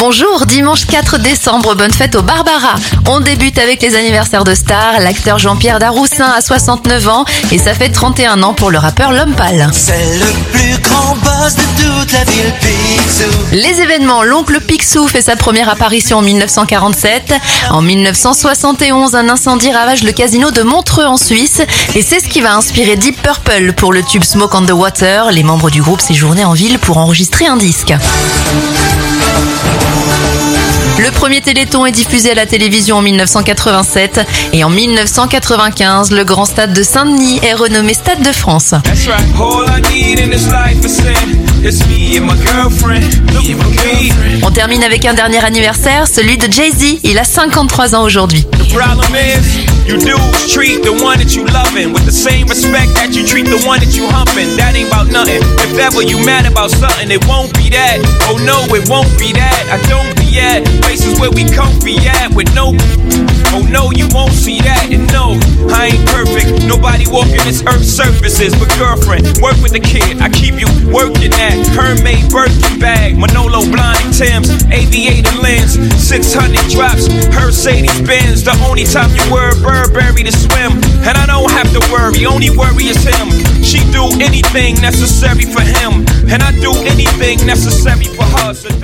Bonjour, dimanche 4 décembre, bonne fête au Barbara. On débute avec les anniversaires de stars. L'acteur Jean-Pierre Daroussin a 69 ans et ça fait 31 ans pour le rappeur L'Homme Pâle. C'est le plus grand boss de toute la ville Picsou. Les événements, l'oncle Picsou fait sa première apparition en 1947. En 1971, un incendie ravage le casino de Montreux en Suisse et c'est ce qui va inspirer Deep Purple pour le tube Smoke on the Water. Les membres du groupe séjournaient en ville pour enregistrer un disque. Le premier Téléthon est diffusé à la télévision en 1987 et en 1995, le grand stade de Saint-Denis est renommé Stade de France. On termine avec un dernier anniversaire, celui de Jay-Z. Il a 53 ans aujourd'hui. You dudes treat the one that you loving with the same respect that you treat the one that you humping. That ain't about nothing. If ever you mad about something, it won't be that. Oh no, it won't be that. I don't be at places where we comfy at with no. Oh no, you won't see that. And no, I ain't perfect. Nobody walking this earth's surfaces. But girlfriend, work with the kid. I keep you working at Hermès Birkin bag, Manolo blind Tim's, aviator lens, 600 drops, Mercedes Benz. The only time you wear Burberry to swim, and I don't have to worry. Only worry is him. She do anything necessary for him, and I do anything necessary for her. So